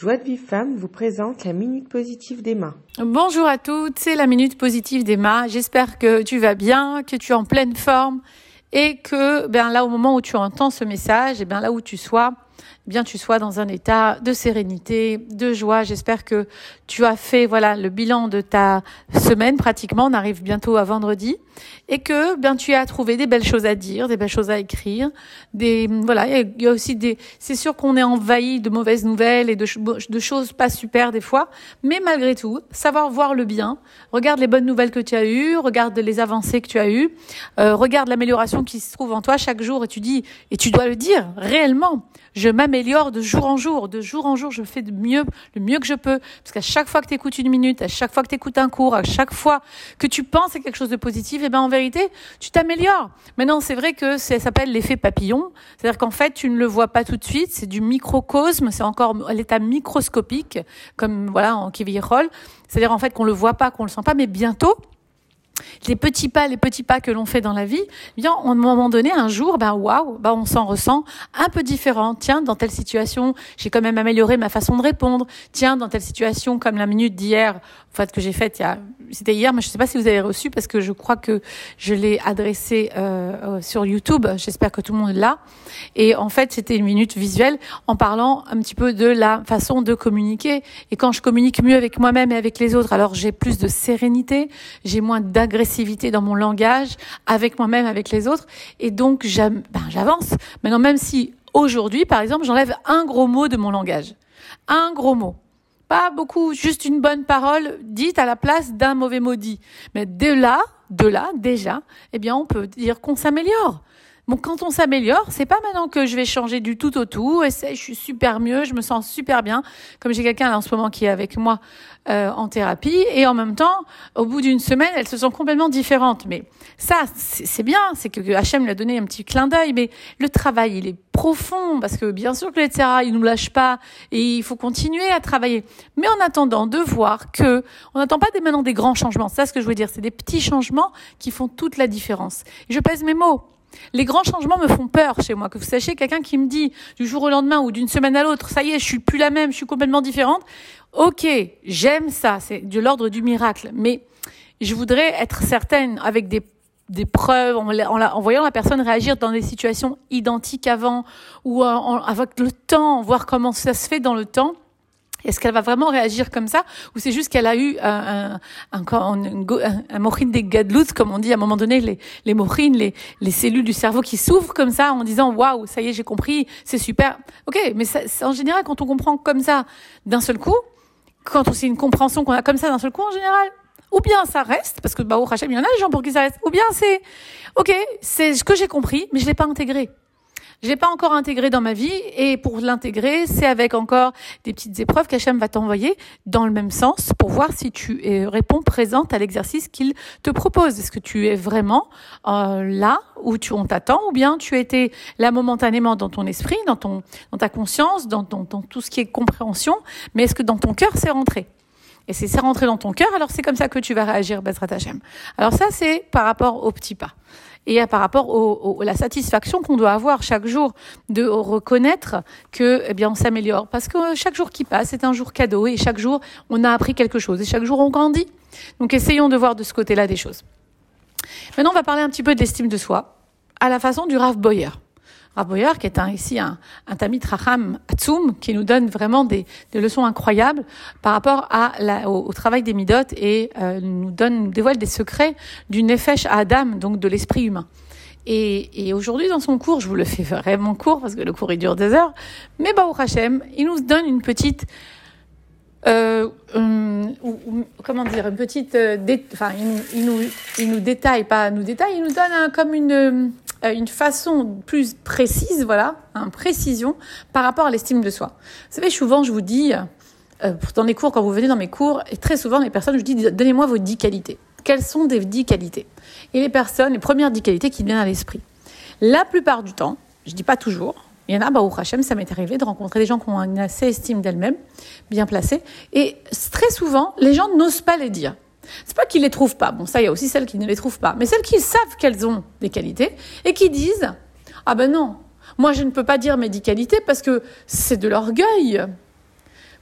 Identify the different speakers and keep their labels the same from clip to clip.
Speaker 1: Joie de Vive Femme vous présente la Minute Positive d'Emma.
Speaker 2: Bonjour à toutes, c'est la Minute Positive d'Emma. J'espère que tu vas bien, que tu es en pleine forme et que ben là au moment où tu entends ce message, et bien là où tu sois, bien tu sois dans un état de sérénité, de joie. J'espère que tu as fait voilà le bilan de ta semaine pratiquement. On arrive bientôt à vendredi et que bien tu as trouvé des belles choses à dire, des belles choses à écrire. Des voilà, il y a aussi des. C'est sûr qu'on est envahi de mauvaises nouvelles et de, de choses pas super des fois, mais malgré tout, savoir voir le bien. Regarde les bonnes nouvelles que tu as eues, regarde les avancées que tu as eues, euh, regarde l'amélioration qui se trouve en toi chaque jour et tu dis et tu dois le dire réellement. Je m'améliore de jour en jour, de jour en jour, je fais de mieux, le mieux que je peux. Parce qu'à chaque fois que tu écoutes une minute, à chaque fois que tu écoutes un cours, à chaque fois que tu penses à quelque chose de positif, eh ben en vérité, tu t'améliores. Maintenant, c'est vrai que ça s'appelle l'effet papillon. C'est-à-dire qu'en fait, tu ne le vois pas tout de suite. C'est du microcosme, c'est encore à l'état microscopique, comme voilà en Kivirol. C'est-à-dire en fait qu'on le voit pas, qu'on le sent pas, mais bientôt, les petits pas, les petits pas que l'on fait dans la vie, eh bien, à un moment donné, un jour, ben waouh, ben on s'en ressent un peu différent. Tiens, dans telle situation, j'ai quand même amélioré ma façon de répondre. Tiens, dans telle situation, comme la minute d'hier, en fait, que j'ai faite, il y a, c'était hier, mais je ne sais pas si vous avez reçu parce que je crois que je l'ai adressé euh, euh, sur YouTube. J'espère que tout le monde là. Et en fait, c'était une minute visuelle en parlant un petit peu de la façon de communiquer. Et quand je communique mieux avec moi-même et avec les autres, alors j'ai plus de sérénité, j'ai moins d'agressivité dans mon langage avec moi-même, avec les autres. Et donc, ben, j'avance. Maintenant, même si aujourd'hui, par exemple, j'enlève un gros mot de mon langage. Un gros mot. Pas beaucoup, juste une bonne parole dite à la place d'un mauvais maudit. Mais de là, de là, déjà, eh bien, on peut dire qu'on s'améliore. Bon, quand on s'améliore, c'est pas maintenant que je vais changer du tout au tout. Et je suis super mieux, je me sens super bien. Comme j'ai quelqu'un en ce moment qui est avec moi euh, en thérapie, et en même temps, au bout d'une semaine, elles se sont complètement différentes. Mais ça, c'est bien, c'est que Hachem lui a donné un petit clin d'œil. Mais le travail, il est profond parce que bien sûr que les il nous lâche pas et il faut continuer à travailler. Mais en attendant de voir que on n'attend pas des, maintenant des grands changements. C'est ça ce que je veux dire, c'est des petits changements qui font toute la différence. Et je pèse mes mots. Les grands changements me font peur chez moi. Que vous sachiez, quelqu'un qui me dit du jour au lendemain ou d'une semaine à l'autre, ça y est, je suis plus la même, je suis complètement différente. Ok, j'aime ça, c'est de l'ordre du miracle. Mais je voudrais être certaine avec des des preuves, en, en, voyant la personne réagir dans des situations identiques avant, ou avec le temps, voir comment ça se fait dans le temps, est-ce qu'elle va vraiment réagir comme ça ou c'est juste qu'elle a eu un, un, un, un, des gadlouts, comme on dit à un moment donné, les, les les, les cellules du cerveau qui s'ouvrent comme ça en disant waouh, ça y est, j'ai compris, c'est super. Ok, mais ça, en général, quand on comprend comme ça d'un seul coup, quand c'est une compréhension qu'on a comme ça d'un seul coup, en général, ou bien ça reste, parce que bah, au Hachem, il y en a des gens pour qui ça reste, ou bien c'est ok, c'est ce que j'ai compris, mais je l'ai pas intégré. Je l'ai pas encore intégré dans ma vie et pour l'intégrer, c'est avec encore des petites épreuves qu'Hachem va t'envoyer dans le même sens pour voir si tu réponds présente à l'exercice qu'il te propose. Est-ce que tu es vraiment euh, là où tu on t'attend ou bien tu étais là momentanément dans ton esprit, dans ton dans ta conscience, dans, dans, dans tout ce qui est compréhension, mais est-ce que dans ton cœur c'est rentré? Et si c'est rentré dans ton cœur, alors c'est comme ça que tu vas réagir, Bezrat Hashem. Alors ça, c'est par rapport au petit pas et par rapport à la satisfaction qu'on doit avoir chaque jour de reconnaître que eh bien on s'améliore parce que chaque jour qui passe c'est un jour cadeau et chaque jour on a appris quelque chose et chaque jour on grandit. Donc essayons de voir de ce côté-là des choses. Maintenant on va parler un petit peu de l'estime de soi à la façon du Rav Boyer. Qui est un, ici un, un Tamit Atsum, qui nous donne vraiment des, leçons incroyables par rapport au, travail des Midot et euh, nous donne, dévoile des secrets du Nefesh à Adam, donc de l'esprit humain. Et, aujourd'hui, dans son cours, je vous le fais vraiment court parce que le cours il dure des heures, mais Baou Hashem, il nous donne une petite euh, comment dire, une petite, euh, enfin, il, nous, il nous détaille, pas nous détaille, il nous donne comme une, euh, une façon plus précise, voilà, une hein, précision par rapport à l'estime de soi. Vous savez, souvent, je vous dis, dans les cours, quand vous venez dans mes cours, et très souvent, les personnes, je dis, donnez-moi vos dix qualités. Quelles sont des dix qualités? Et les personnes, les premières dix qualités qui viennent à l'esprit. La plupart du temps, je dis pas toujours, il y en a, bah, au Hachem, ça m'est arrivé de rencontrer des gens qui ont une assez estime d'elles-mêmes, bien placées, et très souvent, les gens n'osent pas les dire. C'est pas qu'ils les trouvent pas. Bon, ça, il y a aussi celles qui ne les trouvent pas. Mais celles qui savent qu'elles ont des qualités et qui disent, ah ben non, moi je ne peux pas dire mes dix qualités parce que c'est de l'orgueil.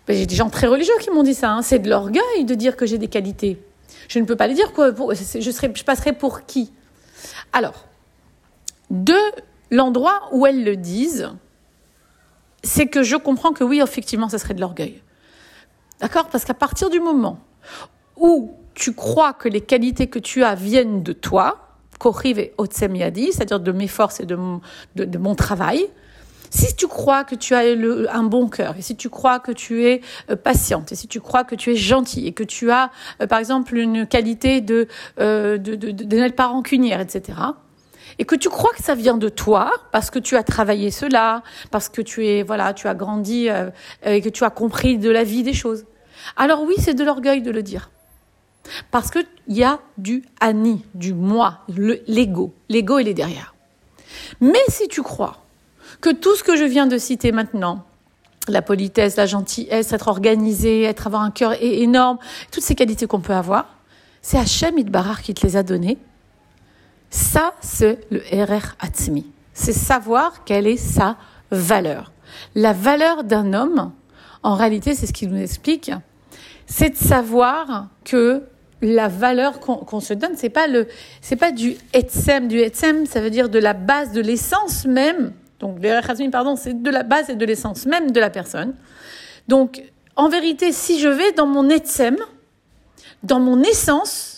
Speaker 2: Ben, j'ai des gens très religieux qui m'ont dit ça. Hein. C'est de l'orgueil de dire que j'ai des qualités. Je ne peux pas les dire. Quoi. Je, je passerai pour qui? Alors, de l'endroit où elles le disent, c'est que je comprends que oui, effectivement, ça serait de l'orgueil. D'accord? Parce qu'à partir du moment où tu crois que les qualités que tu as viennent de toi, Koriv et Otsemiadi, c'est-à-dire de mes forces et de mon, de, mon travail, si tu crois que tu as un bon cœur, et si tu crois que tu es euh, patiente, et si tu crois que tu es gentil, et que tu as, euh, par exemple, une qualité de, euh, de, de, de n'être pas rancunière, etc., et que tu crois que ça vient de toi parce que tu as travaillé cela, parce que tu es voilà, tu as grandi euh, et que tu as compris de la vie des choses. Alors oui, c'est de l'orgueil de le dire. Parce qu'il y a du ani, du moi, l'ego. L'ego, il est derrière. Mais si tu crois que tout ce que je viens de citer maintenant, la politesse, la gentillesse, être organisé, être avoir un cœur énorme, toutes ces qualités qu'on peut avoir, c'est Hachem Idbarar qui te les a données ça, c'est le RR Atzmi. C'est savoir quelle est sa valeur. La valeur d'un homme, en réalité, c'est ce qu'il nous explique, c'est de savoir que la valeur qu'on se donne, c'est pas le, c'est pas du etsem. Du etsem, ça veut dire de la base, de l'essence même. Donc, le pardon, c'est de la base et de l'essence même de la personne. Donc, en vérité, si je vais dans mon etsem, dans mon essence,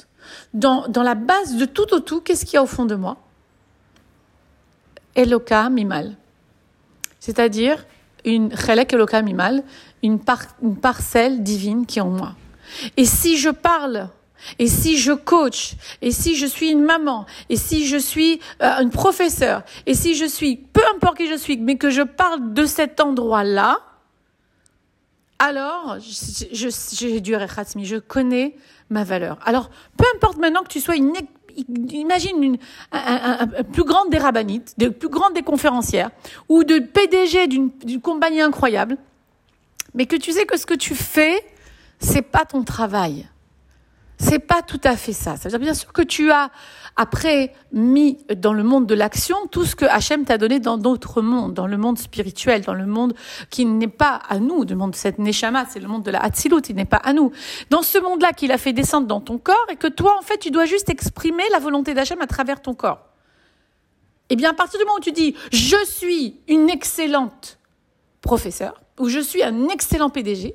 Speaker 2: dans, dans la base de tout au tout, qu'est-ce qu'il y a au fond de moi? Eloka mimal. C'est-à-dire une chelek Eloka mimal, une, une parcelle divine qui est en moi. Et si je parle et si je coach, et si je suis une maman, et si je suis euh, une professeure, et si je suis, peu importe qui je suis, mais que je parle de cet endroit-là, alors j'ai rechatzmi, je connais ma valeur. Alors, peu importe maintenant que tu sois une imagine une un, plus grande des rabbinites, de plus grande des conférencières, ou de PDG d'une compagnie incroyable, mais que tu sais que ce que tu fais, c'est pas ton travail. C'est pas tout à fait ça. Ça veut dire bien sûr que tu as après mis dans le monde de l'action tout ce que Hachem t'a donné dans d'autres mondes, dans le monde spirituel, dans le monde qui n'est pas à nous, le monde de cette Neshama, c'est le monde de la Hatzilut, il n'est pas à nous. Dans ce monde-là qu'il a fait descendre dans ton corps et que toi, en fait, tu dois juste exprimer la volonté d'Hachem à travers ton corps. Eh bien, à partir du moment où tu dis, je suis une excellente professeure, ou je suis un excellent PDG,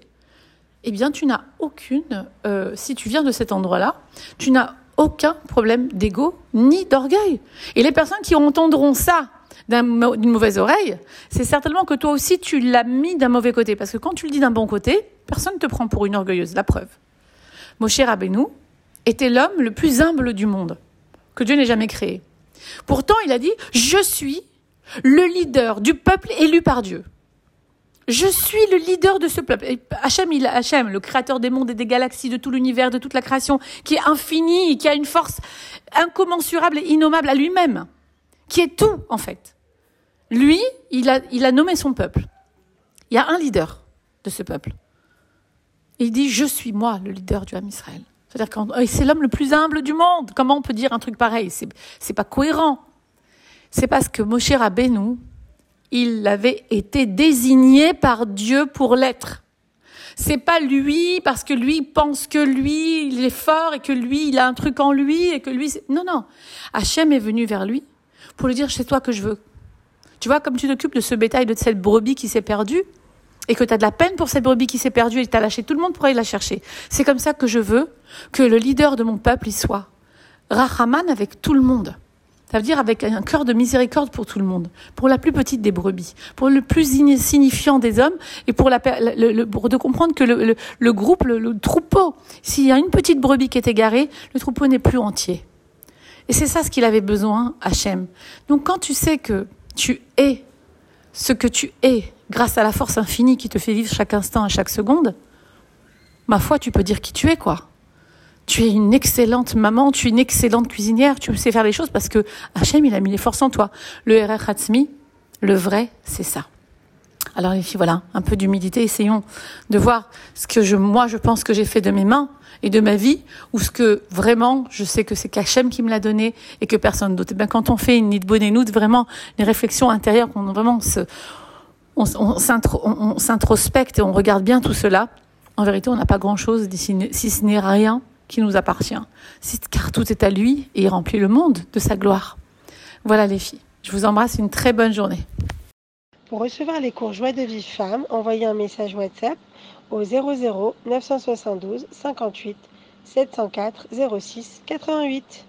Speaker 2: eh bien, tu n'as aucune, euh, si tu viens de cet endroit-là, tu n'as aucun problème d'ego ni d'orgueil. Et les personnes qui entendront ça d'une mauvaise oreille, c'est certainement que toi aussi tu l'as mis d'un mauvais côté. Parce que quand tu le dis d'un bon côté, personne ne te prend pour une orgueilleuse. La preuve. Moshe Rabbeinu était l'homme le plus humble du monde, que Dieu n'ait jamais créé. Pourtant, il a dit, je suis le leader du peuple élu par Dieu. Je suis le leader de ce peuple. Hachem, il, le créateur des mondes et des galaxies, de tout l'univers, de toute la création, qui est infini, qui a une force incommensurable et innommable à lui-même, qui est tout, en fait. Lui, il a, il a nommé son peuple. Il y a un leader de ce peuple. il dit, je suis moi, le leader du Ham Israël. C'est-à-dire que c'est l'homme le plus humble du monde. Comment on peut dire un truc pareil? C'est, c'est pas cohérent. C'est parce que Moshe Rabbeinu, il avait été désigné par Dieu pour l'être. C'est pas lui parce que lui pense que lui il est fort et que lui il a un truc en lui et que lui non non. Hachem est venu vers lui pour lui dire c'est toi que je veux. Tu vois comme tu t'occupes de ce bétail de cette brebis qui s'est perdue et que tu as de la peine pour cette brebis qui s'est perdue et tu lâché tout le monde pour aller la chercher. C'est comme ça que je veux que le leader de mon peuple y soit. Rahaman avec tout le monde. Ça veut dire avec un cœur de miséricorde pour tout le monde, pour la plus petite des brebis, pour le plus insignifiant des hommes, et pour, la, pour de comprendre que le, le groupe, le, troupeau, s'il y a une petite brebis qui est égarée, le troupeau n'est plus entier. Et c'est ça ce qu'il avait besoin, Hachem. Donc quand tu sais que tu es ce que tu es, grâce à la force infinie qui te fait vivre chaque instant, à chaque seconde, ma foi, tu peux dire qui tu es, quoi tu es une excellente maman, tu es une excellente cuisinière, tu sais faire les choses parce que Hachem, il a mis les forces en toi. Le RR Hatzmi, le vrai, c'est ça. Alors les filles, voilà, un peu d'humilité, essayons de voir ce que je, moi, je pense que j'ai fait de mes mains et de ma vie, ou ce que vraiment, je sais que c'est Kachem qui me l'a donné et que personne d'autre. Et eh bien, quand on fait une nid bonenout, vraiment, les réflexions intérieures, qu'on vraiment se, on, s'introspecte et on regarde bien tout cela, en vérité, on n'a pas grand-chose si ce n'est rien qui nous appartient. Car tout est à lui et il remplit le monde de sa gloire. Voilà les filles. Je vous embrasse, une très bonne journée.
Speaker 3: Pour recevoir les cours Joie de Vie Femme, envoyez un message WhatsApp au 00 972 58 704 06 88.